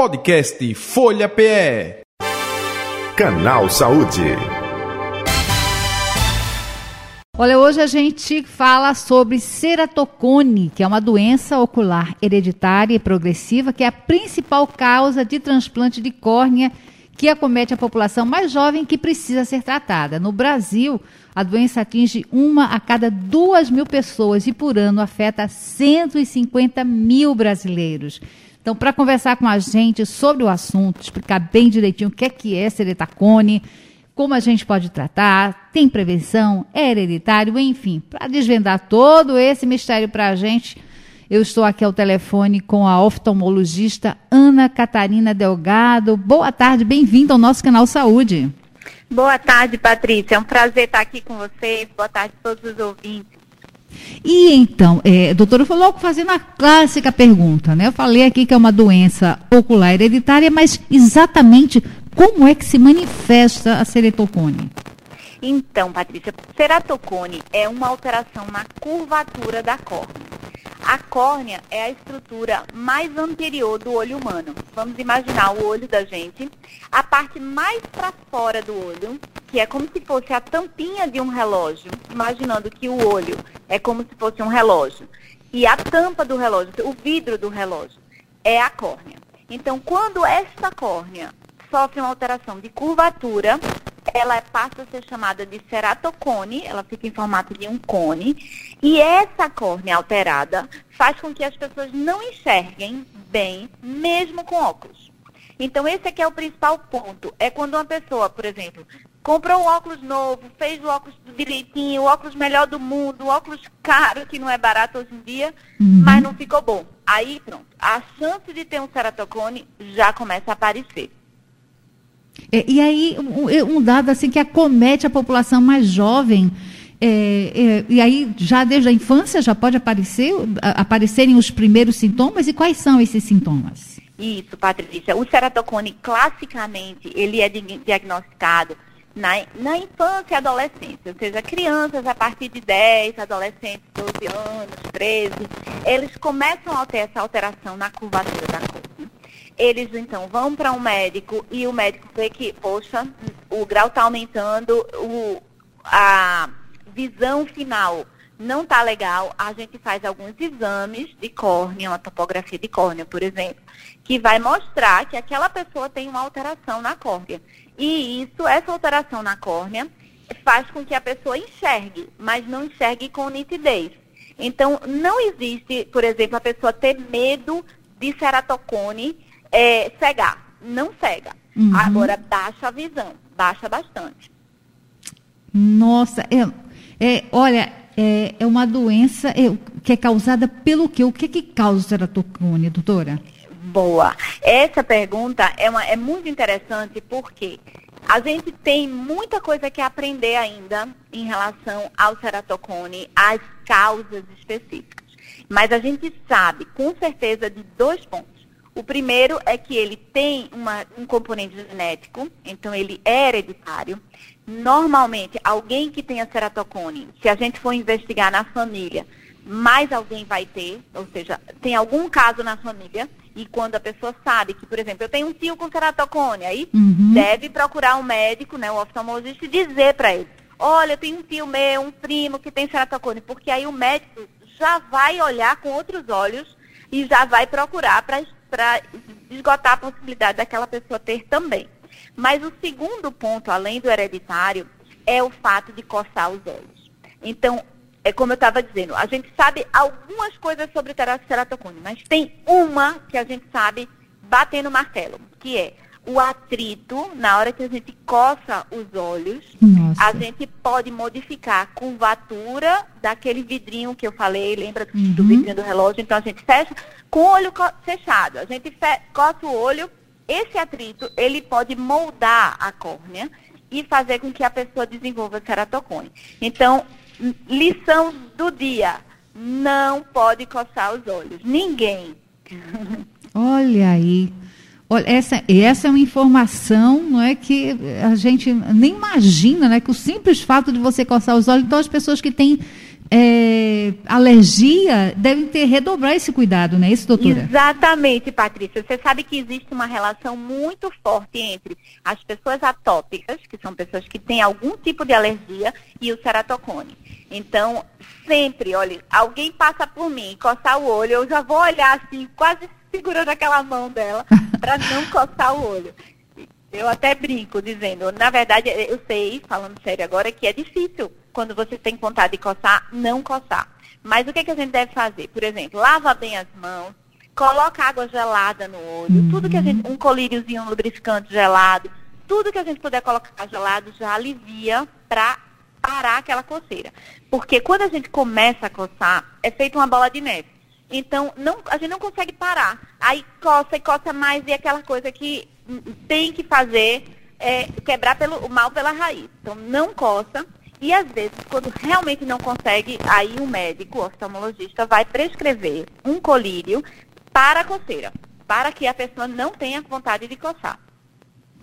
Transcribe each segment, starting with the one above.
Podcast Folha PE. Canal Saúde. Olha, hoje a gente fala sobre ceratocone, que é uma doença ocular hereditária e progressiva, que é a principal causa de transplante de córnea que acomete a população mais jovem que precisa ser tratada. No Brasil, a doença atinge uma a cada duas mil pessoas e por ano afeta 150 mil brasileiros. Então, para conversar com a gente sobre o assunto, explicar bem direitinho o que é que é ceretacone, como a gente pode tratar, tem prevenção, é hereditário, enfim, para desvendar todo esse mistério para a gente, eu estou aqui ao telefone com a oftalmologista Ana Catarina Delgado. Boa tarde, bem-vinda ao nosso canal Saúde. Boa tarde, Patrícia. É um prazer estar aqui com vocês. Boa tarde a todos os ouvintes. E então, é, doutora, eu vou logo fazendo a clássica pergunta, né? Eu falei aqui que é uma doença ocular hereditária, mas exatamente como é que se manifesta a ceratocone? Então, Patrícia, ceratocone é uma alteração na curvatura da córnea. A córnea é a estrutura mais anterior do olho humano. Vamos imaginar o olho da gente, a parte mais para fora do olho, que é como se fosse a tampinha de um relógio, imaginando que o olho é como se fosse um relógio. E a tampa do relógio, o vidro do relógio, é a córnea. Então, quando esta córnea sofre uma alteração de curvatura, ela passa a ser chamada de ceratocone, ela fica em formato de um cone, e essa córnea alterada faz com que as pessoas não enxerguem bem, mesmo com óculos. Então, esse aqui é o principal ponto. É quando uma pessoa, por exemplo, comprou um óculos novo, fez o óculos direitinho, o óculos melhor do mundo, o óculos caro, que não é barato hoje em dia, uhum. mas não ficou bom. Aí, pronto, a chance de ter um ceratocone já começa a aparecer. É, e aí, um, um, dado assim que acomete a população mais jovem, é, é, e aí já desde a infância já pode aparecer, aparecerem os primeiros sintomas, e quais são esses sintomas? Isso, Patrícia. O ceratocone, classicamente, ele é diagnosticado na, na infância e adolescência, ou seja, crianças a partir de 10, adolescentes, 12 anos, 13, eles começam a ter essa alteração na curvatura da córnea eles então vão para um médico e o médico vê que, poxa, o grau está aumentando, o, a visão final não está legal, a gente faz alguns exames de córnea, uma topografia de córnea, por exemplo, que vai mostrar que aquela pessoa tem uma alteração na córnea. E isso, essa alteração na córnea, faz com que a pessoa enxergue, mas não enxergue com nitidez. Então, não existe, por exemplo, a pessoa ter medo de ceratocone é, cegar. Não cega. Uhum. Agora, baixa a visão. Baixa bastante. Nossa, é, é olha, é, é uma doença é, que é causada pelo quê? O que que causa o ceratocone, doutora? Boa. Essa pergunta é, uma, é muito interessante porque a gente tem muita coisa que aprender ainda em relação ao ceratocone, às causas específicas. Mas a gente sabe com certeza de dois pontos. O primeiro é que ele tem uma, um componente genético, então ele é hereditário. Normalmente, alguém que tenha ceratocone, se a gente for investigar na família, mais alguém vai ter, ou seja, tem algum caso na família, e quando a pessoa sabe que, por exemplo, eu tenho um tio com ceratocone, aí uhum. deve procurar um médico, né, um oftalmologista, e dizer para ele, olha, eu tenho um tio meu, um primo que tem ceratocone, porque aí o médico já vai olhar com outros olhos e já vai procurar para para esgotar a possibilidade daquela pessoa ter também. Mas o segundo ponto, além do hereditário, é o fato de coçar os olhos. Então, é como eu estava dizendo, a gente sabe algumas coisas sobre ceratocone, mas tem uma que a gente sabe batendo martelo, que é o atrito, na hora que a gente coça os olhos, Nossa. a gente pode modificar a curvatura daquele vidrinho que eu falei, lembra uhum. do vidrinho do relógio? Então a gente fecha com o olho fechado. A gente coça o olho, esse atrito, ele pode moldar a córnea e fazer com que a pessoa desenvolva ceratocone. Então, lição do dia, não pode coçar os olhos. Ninguém. Olha aí. Olha, essa, essa é uma informação não é, que a gente nem imagina, né? Que o simples fato de você coçar os olhos, então as pessoas que têm é, alergia, devem ter redobrar esse cuidado, não é isso, doutora? Exatamente, Patrícia. Você sabe que existe uma relação muito forte entre as pessoas atópicas, que são pessoas que têm algum tipo de alergia, e o ceratocone. Então, sempre, olha, alguém passa por mim, coçar o olho, eu já vou olhar assim, quase segurando aquela mão dela, para não coçar o olho. Eu até brinco dizendo, na verdade, eu sei, falando sério agora, que é difícil quando você tem vontade de coçar, não coçar. Mas o que, que a gente deve fazer? Por exemplo, lava bem as mãos, coloca água gelada no olho, uhum. tudo que a gente, um colíriozinho, um lubrificante gelado, tudo que a gente puder colocar gelado já alivia para parar aquela coceira. Porque quando a gente começa a coçar, é feito uma bola de neve. Então, não, a gente não consegue parar. Aí coça e coça mais e aquela coisa que tem que fazer é quebrar pelo, o mal pela raiz. Então, não coça. E às vezes, quando realmente não consegue, aí o médico, o oftalmologista, vai prescrever um colírio para a coceira, para que a pessoa não tenha vontade de coçar.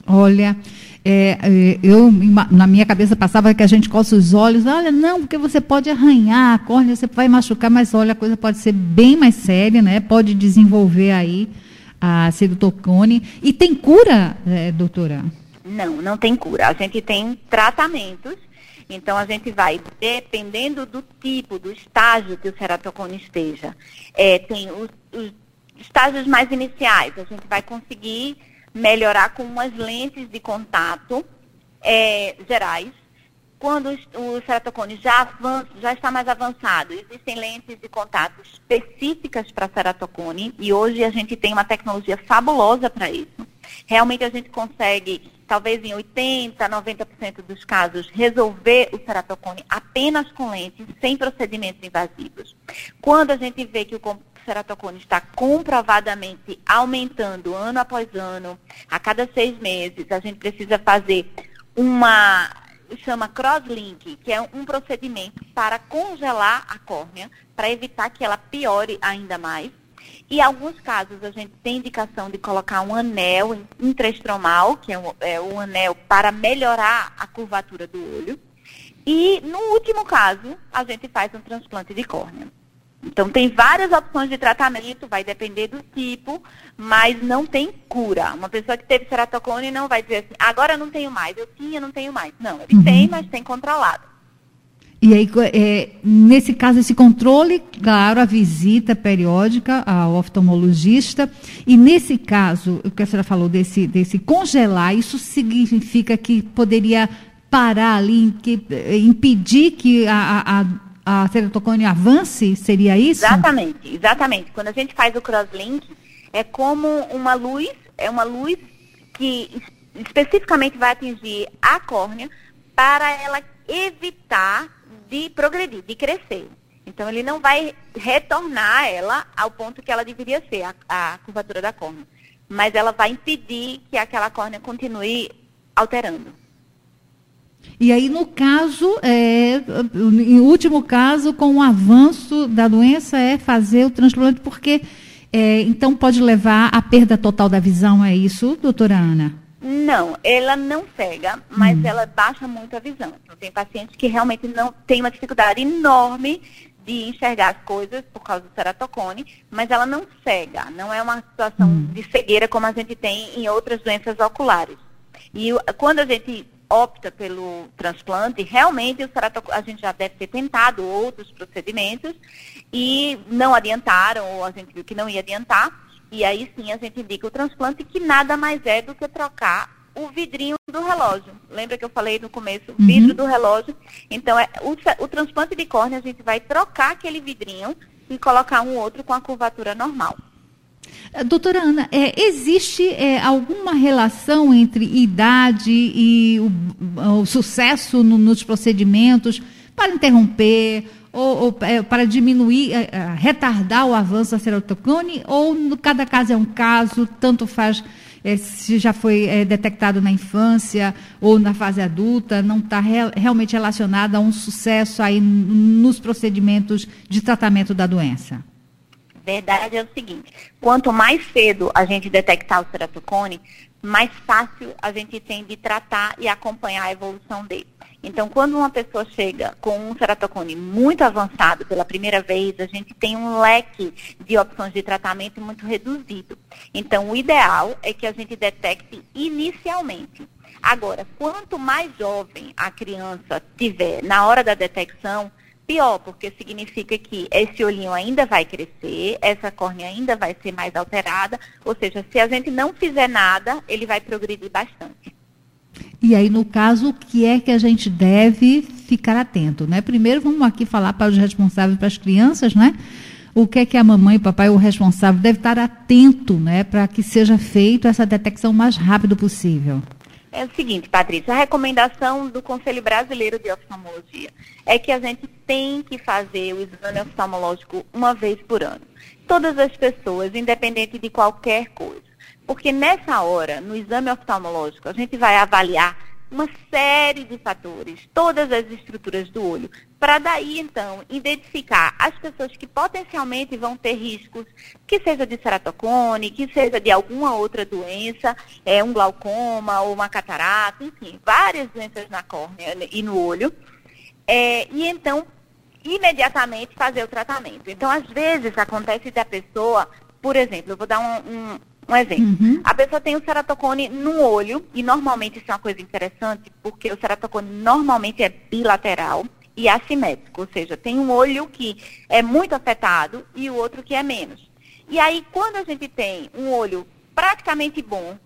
Olha, é, é eu na minha cabeça passava que a gente coça os olhos. Olha, não, porque você pode arranhar a córnea, você vai machucar, mas olha, a coisa pode ser bem mais séria, né? Pode desenvolver aí a cedotocone. E tem cura, é, doutora? Não, não tem cura. A gente tem tratamentos. Então, a gente vai, dependendo do tipo, do estágio que o ceratocone esteja, é, tem os, os estágios mais iniciais, a gente vai conseguir melhorar com umas lentes de contato é, gerais, quando o ceratocone já, avança, já está mais avançado, existem lentes de contato específicas para ceratocone e hoje a gente tem uma tecnologia fabulosa para isso. Realmente a gente consegue, talvez em 80%, 90% dos casos, resolver o ceratocone apenas com lentes, sem procedimentos invasivos. Quando a gente vê que o ceratocone está comprovadamente aumentando ano após ano, a cada seis meses, a gente precisa fazer uma chama crosslink, que é um procedimento para congelar a córnea, para evitar que ela piore ainda mais. E em alguns casos a gente tem indicação de colocar um anel intrastromal, que é um, é um anel para melhorar a curvatura do olho. E no último caso, a gente faz um transplante de córnea. Então, tem várias opções de tratamento, vai depender do tipo, mas não tem cura. Uma pessoa que teve ceratocone não vai dizer assim, agora não tenho mais, eu tinha, não tenho mais. Não, ele uhum. tem, mas tem controlado. E aí, é, nesse caso, esse controle, claro, a visita periódica ao oftalmologista. E nesse caso, o que a senhora falou desse, desse congelar, isso significa que poderia parar ali, que, impedir que a, a a ceratocone avance? Seria isso? Exatamente, exatamente. Quando a gente faz o crosslink, é como uma luz, é uma luz que especificamente vai atingir a córnea para ela evitar de progredir, de crescer. Então ele não vai retornar ela ao ponto que ela deveria ser, a, a curvatura da córnea. Mas ela vai impedir que aquela córnea continue alterando. E aí, no caso, é, em último caso, com o avanço da doença, é fazer o transplante, porque é, então pode levar à perda total da visão, é isso, doutora Ana? Não, ela não cega, mas hum. ela baixa muito a visão. Então, tem pacientes que realmente não têm uma dificuldade enorme de enxergar as coisas por causa do ceratocone, mas ela não cega, não é uma situação hum. de cegueira como a gente tem em outras doenças oculares. E quando a gente opta pelo transplante, realmente o a gente já deve ter tentado outros procedimentos e não adiantaram, ou a gente viu que não ia adiantar, e aí sim a gente indica o transplante, que nada mais é do que trocar o vidrinho do relógio. Lembra que eu falei no começo? Uhum. Vidro do relógio. Então, é, o, o transplante de córnea, a gente vai trocar aquele vidrinho e colocar um outro com a curvatura normal. Eh, doutora Ana, é, existe é, alguma relação entre idade e o, o sucesso no, nos procedimentos para interromper ou, ou é, para diminuir, retardar o avanço da serotocone? Ou no, cada caso é um caso, tanto faz se já foi detectado na infância ou na fase adulta, não está re, realmente relacionado a um sucesso aí nos procedimentos de tratamento da doença? Verdade é o seguinte, quanto mais cedo a gente detectar o ceratocone, mais fácil a gente tem de tratar e acompanhar a evolução dele. Então, quando uma pessoa chega com um ceratocone muito avançado pela primeira vez, a gente tem um leque de opções de tratamento muito reduzido. Então, o ideal é que a gente detecte inicialmente. Agora, quanto mais jovem a criança tiver na hora da detecção, pior, porque significa que esse olhinho ainda vai crescer, essa córnea ainda vai ser mais alterada, ou seja, se a gente não fizer nada, ele vai progredir bastante. E aí, no caso, o que é que a gente deve ficar atento, né? Primeiro, vamos aqui falar para os responsáveis, para as crianças, né? O que é que a mamãe, o papai, o responsável deve estar atento, né? Para que seja feita essa detecção o mais rápido possível. É o seguinte, Patrícia, a recomendação do Conselho Brasileiro de Oftalmologia é que a gente tem que fazer o exame oftalmológico uma vez por ano. Todas as pessoas, independente de qualquer coisa. Porque nessa hora, no exame oftalmológico, a gente vai avaliar uma série de fatores, todas as estruturas do olho, para daí então identificar as pessoas que potencialmente vão ter riscos, que seja de ceratocone, que seja de alguma outra doença, é, um glaucoma ou uma catarata, enfim, várias doenças na córnea e no olho, é, e então imediatamente fazer o tratamento. Então, às vezes acontece da pessoa, por exemplo, eu vou dar um, um um exemplo. Uhum. A pessoa tem o ceratocone no olho, e normalmente isso é uma coisa interessante, porque o ceratocone normalmente é bilateral e assimétrico, ou seja, tem um olho que é muito afetado e o outro que é menos. E aí, quando a gente tem um olho praticamente bom,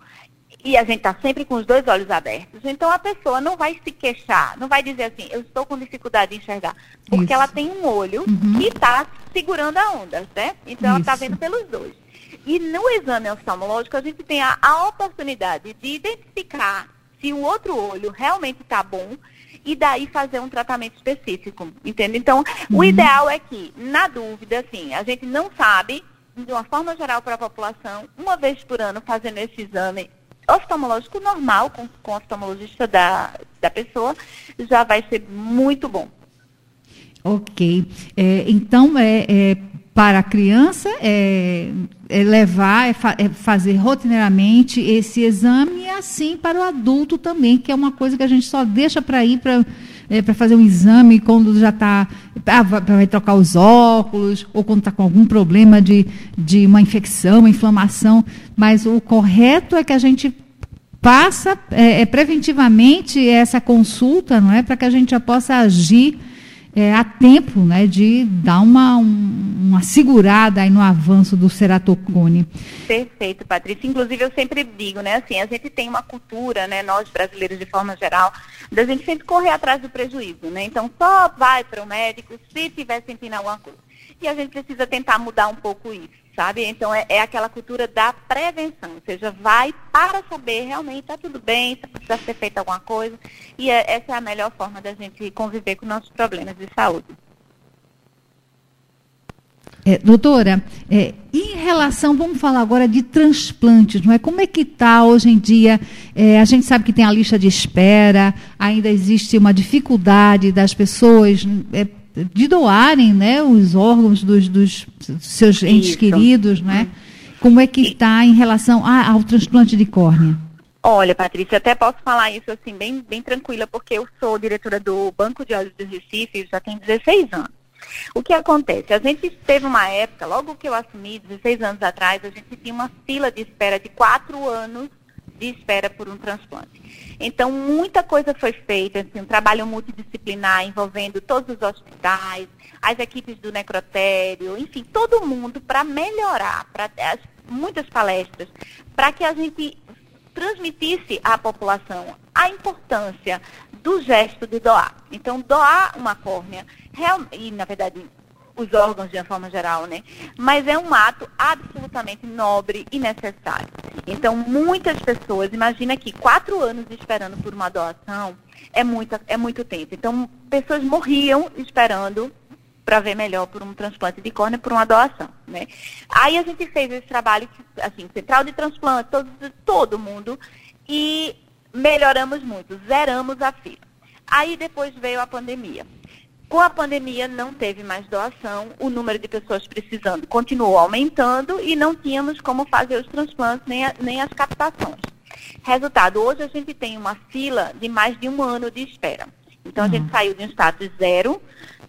e a gente está sempre com os dois olhos abertos, então a pessoa não vai se queixar, não vai dizer assim, eu estou com dificuldade de enxergar, porque Isso. ela tem um olho uhum. que está segurando a onda, né? Então Isso. ela está vendo pelos dois. E no exame oftalmológico, a gente tem a, a oportunidade de identificar se o outro olho realmente está bom e daí fazer um tratamento específico, entende? Então, uhum. o ideal é que, na dúvida, assim, a gente não sabe, de uma forma geral para a população, uma vez por ano fazendo esse exame oftalmológico normal, com, com o oftalmologista da, da pessoa, já vai ser muito bom. Ok. É, então, é, é para a criança é, é levar, é, fa é, fazer rotineiramente esse exame e assim para o adulto também, que é uma coisa que a gente só deixa para ir para é, para fazer um exame quando já está ah, vai trocar os óculos ou quando está com algum problema de, de uma infecção, uma inflamação, mas o correto é que a gente passa é, é preventivamente essa consulta, não é, para que a gente já possa agir é, a tempo né, de dar uma, um, uma segurada aí no avanço do ceratocone. Perfeito, Patrícia. Inclusive, eu sempre digo, né, assim, a gente tem uma cultura, né, nós brasileiros de forma geral, da gente sempre correr atrás do prejuízo, né? Então, só vai para o médico se tiver sentindo alguma coisa. E a gente precisa tentar mudar um pouco isso sabe? Então é, é, aquela cultura da prevenção, ou seja, vai para saber realmente está tudo bem, precisa ser feita alguma coisa, e é, essa é a melhor forma da gente conviver com nossos problemas de saúde. É, doutora, é, em relação, vamos falar agora de transplantes, não é? Como é que está hoje em dia? É, a gente sabe que tem a lista de espera, ainda existe uma dificuldade das pessoas é, de doarem né, os órgãos dos, dos seus entes Isso. queridos, né? Como é que está em relação a, ao transplante de córnea? Olha, Patrícia, até posso falar isso assim bem, bem tranquila, porque eu sou diretora do Banco de Olhos do Recife já tem 16 anos. O que acontece? A gente teve uma época, logo que eu assumi, 16 anos atrás, a gente tinha uma fila de espera de quatro anos de espera por um transplante. Então, muita coisa foi feita, assim, um trabalho multidisciplinar envolvendo todos os hospitais, as equipes do necrotério, enfim, todo mundo para melhorar, para muitas palestras, para que a gente transmitisse à população a importância do gesto de doar. Então, doar uma córnea, real, e na verdade os órgãos de uma forma geral, né? Mas é um ato absolutamente nobre e necessário. Então, muitas pessoas, imagina que quatro anos esperando por uma doação é, muita, é muito tempo. Então, pessoas morriam esperando para ver melhor por um transplante de córnea, por uma doação, né? Aí a gente fez esse trabalho, assim, central de transplante, todo, todo mundo, e melhoramos muito, zeramos a fila. Aí depois veio a pandemia. Com a pandemia não teve mais doação, o número de pessoas precisando continuou aumentando e não tínhamos como fazer os transplantes nem, a, nem as captações. Resultado, hoje a gente tem uma fila de mais de um ano de espera. Então, a gente saiu de um status zero,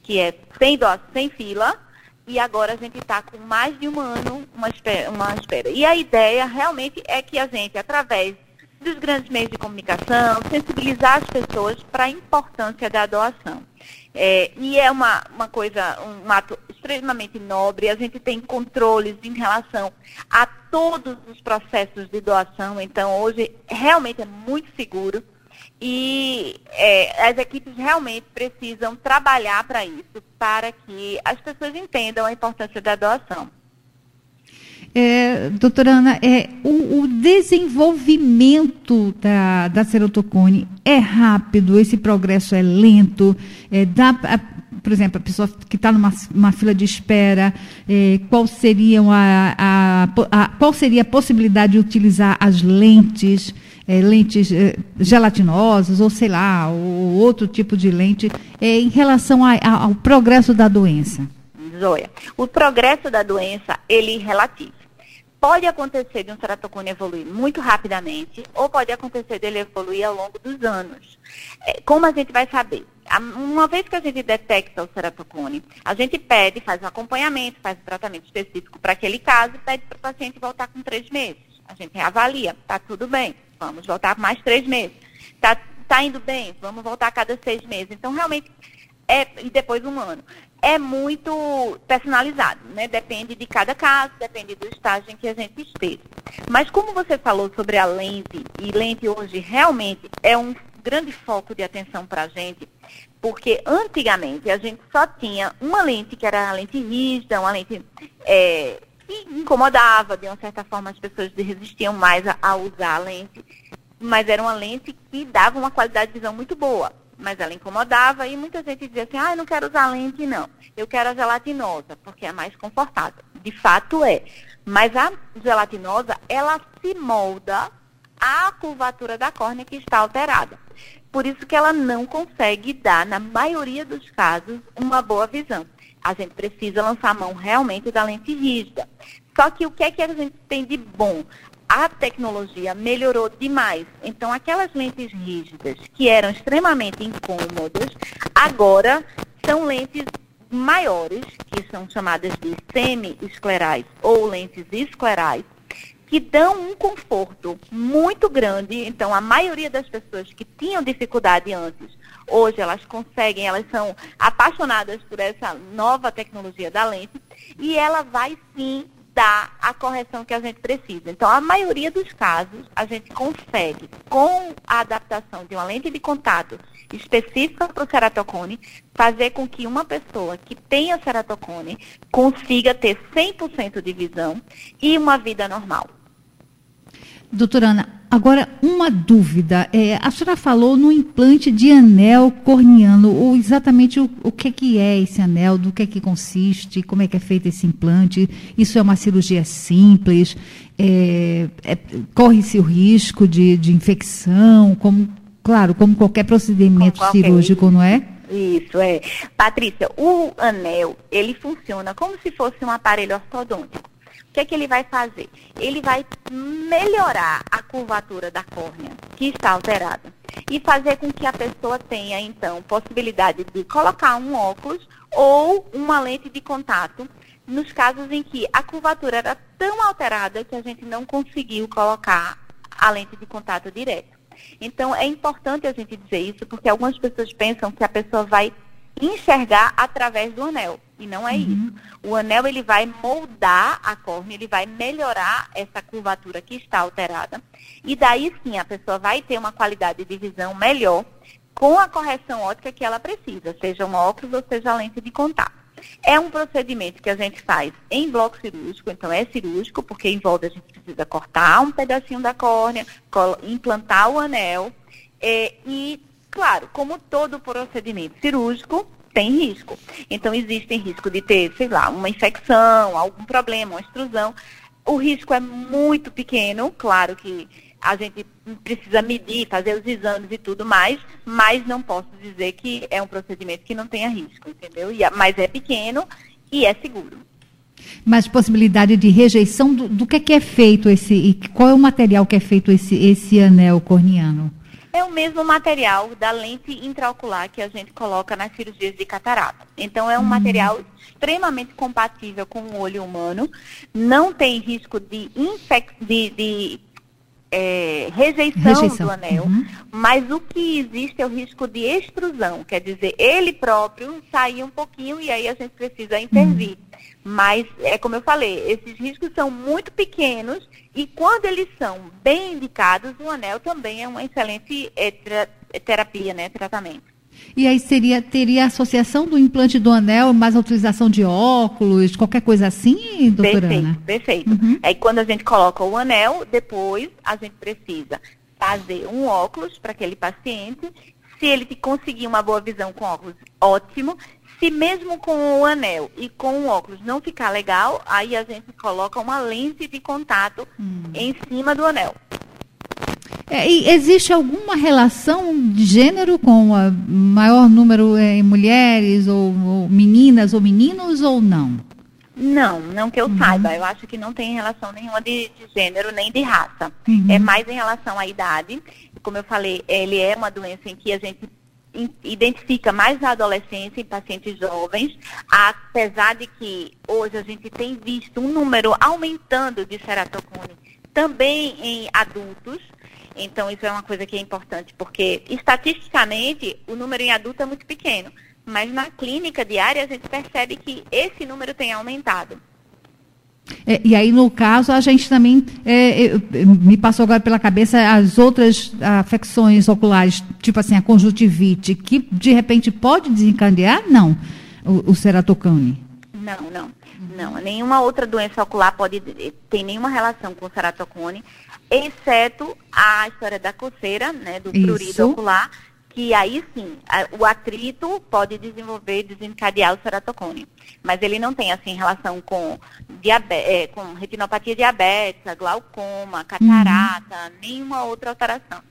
que é sem dó, sem fila, e agora a gente está com mais de um ano uma espera, uma espera. E a ideia realmente é que a gente, através dos grandes meios de comunicação, sensibilizar as pessoas para a importância da doação. É, e é uma, uma coisa, um ato extremamente nobre, a gente tem controles em relação a todos os processos de doação, então hoje realmente é muito seguro. E é, as equipes realmente precisam trabalhar para isso, para que as pessoas entendam a importância da doação. É, doutora Ana, é, o, o, desenvolvimento da, da serotocone é rápido, esse progresso é lento, é, dá, a, por exemplo, a pessoa que está numa fila de espera, é, qual, a, a, a, qual seria a possibilidade de utilizar as lentes, é, lentes é, gelatinosas, ou sei lá, ou outro tipo de lente, em relação ao progresso da doença? Zoia, o progresso da doença, ele relativo pode acontecer de um ceratocone evoluir muito rapidamente ou pode acontecer dele evoluir ao longo dos anos. É, como a gente vai saber? Uma vez que a gente detecta o ceratocone, a gente pede, faz um acompanhamento, faz um tratamento específico para aquele caso e pede para o paciente voltar com três meses. A gente avalia, está tudo bem, vamos voltar mais três meses. Está tá indo bem, vamos voltar a cada seis meses. Então, realmente, é, e depois um ano é muito personalizado, né? Depende de cada caso, depende do estágio em que a gente esteja. Mas como você falou sobre a lente, e lente hoje realmente é um grande foco de atenção para a gente, porque antigamente a gente só tinha uma lente que era a lente rígida, uma lente é, que incomodava, de uma certa forma as pessoas resistiam mais a, a usar a lente, mas era uma lente que dava uma qualidade de visão muito boa mas ela incomodava e muita gente dizia assim, ah, eu não quero usar lente, não. Eu quero a gelatinosa, porque é mais confortável. De fato é. Mas a gelatinosa, ela se molda à curvatura da córnea que está alterada. Por isso que ela não consegue dar, na maioria dos casos, uma boa visão. A gente precisa lançar a mão realmente da lente rígida. Só que o que é que a gente tem de bom? A tecnologia melhorou demais. Então, aquelas lentes rígidas que eram extremamente incômodas, agora são lentes maiores, que são chamadas de semi-esclerais ou lentes esclerais, que dão um conforto muito grande. Então, a maioria das pessoas que tinham dificuldade antes, hoje elas conseguem, elas são apaixonadas por essa nova tecnologia da lente e ela vai sim dar a correção que a gente precisa. Então, a maioria dos casos, a gente consegue, com a adaptação de uma lente de contato específica para o ceratocone, fazer com que uma pessoa que tenha ceratocone consiga ter 100% de visão e uma vida normal. Doutora Ana, agora uma dúvida. É, a senhora falou no implante de anel corneano, ou exatamente o, o que, que é esse anel, do que é que consiste, como é que é feito esse implante. Isso é uma cirurgia simples? É, é, Corre-se o risco de, de infecção, como, claro, como qualquer procedimento qualquer cirúrgico, não é? Isso, é. Patrícia, o anel, ele funciona como se fosse um aparelho ortodôntico o que, é que ele vai fazer? Ele vai melhorar a curvatura da córnea, que está alterada, e fazer com que a pessoa tenha, então, possibilidade de colocar um óculos ou uma lente de contato, nos casos em que a curvatura era tão alterada que a gente não conseguiu colocar a lente de contato direto. Então, é importante a gente dizer isso, porque algumas pessoas pensam que a pessoa vai enxergar através do anel. E não é uhum. isso. O anel ele vai moldar a córnea, ele vai melhorar essa curvatura que está alterada. E daí sim a pessoa vai ter uma qualidade de visão melhor com a correção ótica que ela precisa, seja um óculos ou seja a lente de contato. É um procedimento que a gente faz em bloco cirúrgico, então é cirúrgico, porque envolve a gente precisa cortar um pedacinho da córnea, implantar o anel é, e Claro, como todo procedimento cirúrgico, tem risco. Então, existe risco de ter, sei lá, uma infecção, algum problema, uma extrusão. O risco é muito pequeno, claro que a gente precisa medir, fazer os exames e tudo mais, mas não posso dizer que é um procedimento que não tenha risco, entendeu? E, mas é pequeno e é seguro. Mas possibilidade de rejeição do, do que, é que é feito esse, e qual é o material que é feito esse, esse anel corneano? É o mesmo material da lente intraocular que a gente coloca nas cirurgias de catarata. Então, é um material extremamente compatível com o olho humano, não tem risco de, infec de, de é, rejeição, Rejeição. do anel, Uhum. mas o que existe é o risco de extrusão, quer dizer, ele próprio sair um pouquinho e aí a gente precisa intervir. Mas, é como eu falei, esses riscos são muito pequenos e quando eles são bem indicados, o anel também é uma excelente é, tra- terapia, né, tratamento. E aí seria, teria associação do implante do anel, mais a utilização de óculos, qualquer coisa assim, doutora Perfeito, Ana? perfeito. Uhum. Aí quando a gente coloca o anel, depois a gente precisa fazer um óculos para aquele paciente. Se ele conseguir uma boa visão com óculos, ótimo. Se mesmo com o anel e com o óculos não ficar legal, aí a gente coloca uma lente de contato Hum. em cima do anel. É, e existe alguma relação de gênero com o maior número é, em mulheres, ou, ou meninas ou meninos, ou não? Não, não que eu Uhum. saiba. Eu acho que não tem relação nenhuma de, de gênero nem de raça. Uhum. É mais em relação à idade. Como eu falei, ele é uma doença em que a gente identifica mais na adolescência, em pacientes jovens, apesar de que hoje a gente tem visto um número aumentando de ceratocone também em adultos. Então, isso é uma coisa que é importante, porque estatisticamente o número em adulto é muito pequeno. Mas na clínica diária a gente percebe que esse número tem aumentado. É, e aí, no caso, a gente também é, eu- me passou agora pela cabeça as outras afecções oculares, tipo assim, a conjuntivite, que de repente pode desencadear? Não, o, o ceratocone. Não, não, não. Nenhuma outra doença ocular pode ter nenhuma relação com o ceratocone, exceto a história da coceira, né, do Isso. prurido ocular, que aí sim, a- o atrito pode desenvolver, desencadear o ceratocone. Mas ele não tem, assim, relação com, eh, com retinopatia diabética, glaucoma, catarata, nenhuma outra alteração.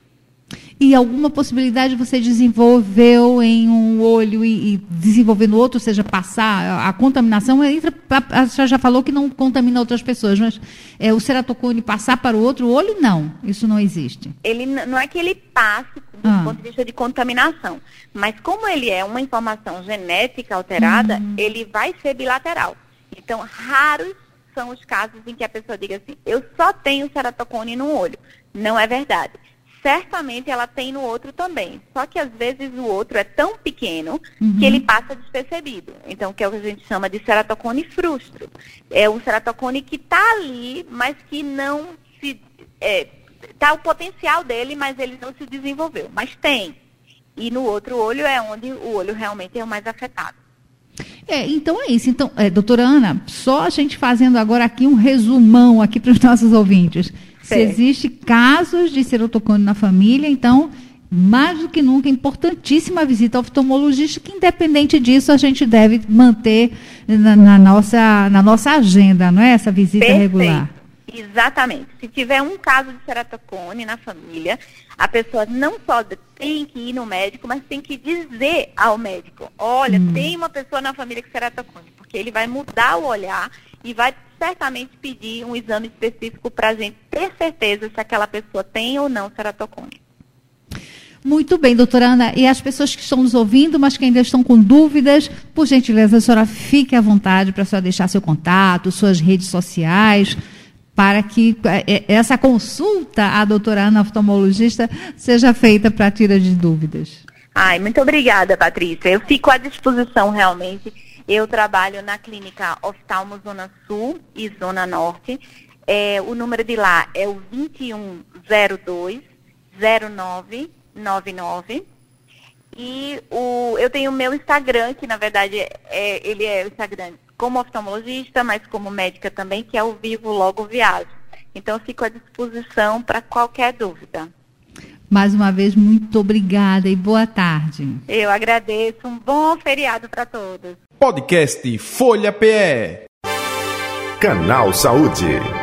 E alguma possibilidade você desenvolveu em um olho e, e desenvolver no outro, ou seja, passar a, a contaminação? Entra, a, a senhora já falou que não contamina outras pessoas, mas é, o ceratocone passar para o outro olho, não. Isso não existe. ele não é que ele passe do Ah. ponto de vista de contaminação, mas como ele é uma informação genética alterada, Uhum. ele vai ser bilateral. Então, raros são os casos em que a pessoa diga assim, eu só tenho ceratocone no olho. Não é verdade. Certamente ela tem no outro também. Só que às vezes o outro é tão pequeno Uhum. que ele passa despercebido. Então, que é o que a gente chama de ceratocone frustro. É um ceratocone que está ali, mas que não se. É, tá o potencial dele, mas ele não se desenvolveu. Mas tem. E no outro olho é onde o olho realmente é o mais afetado. É, então é isso. Então, é, doutora Ana, só a gente fazendo agora aqui um resumão aqui para os nossos ouvintes. Se existe casos de serotocone na família, então, mais do que nunca, é importantíssima a visita ao oftalmologista, que independente disso, a gente deve manter na, na nossa, na nossa agenda, não é? Essa visita regular. Exatamente. Se tiver um caso de ceratocone na família, a pessoa não só tem que ir no médico, mas tem que dizer ao médico, olha, tem uma pessoa na família com ceratocone, porque ele vai mudar o olhar e vai certamente pedir um exame específico para a gente ter certeza se aquela pessoa tem ou não ceratocone. Muito bem, doutora Ana. E as pessoas que estão nos ouvindo, mas que ainda estão com dúvidas, por gentileza, a senhora fique à vontade para a senhora deixar seu contato, suas redes sociais, para que eh, eh, essa consulta à doutora Ana oftalmologista seja feita para tira de dúvidas. Ai, muito obrigada, Patrícia. Eu fico à disposição realmente. Eu trabalho na clínica Oftalmo Zona Sul e Zona Norte. É, o número de lá é o 2102 0999. E o, eu tenho o meu Instagram, que na verdade é, ele é o Instagram como oftalmologista, mas como médica também, que é o Vivo Logo Viajo. Então, eu fico à disposição para qualquer dúvida. Mais uma vez, muito obrigada e boa tarde. Eu agradeço. Um bom feriado para todos. Podcast Folha PE. Canal Saúde.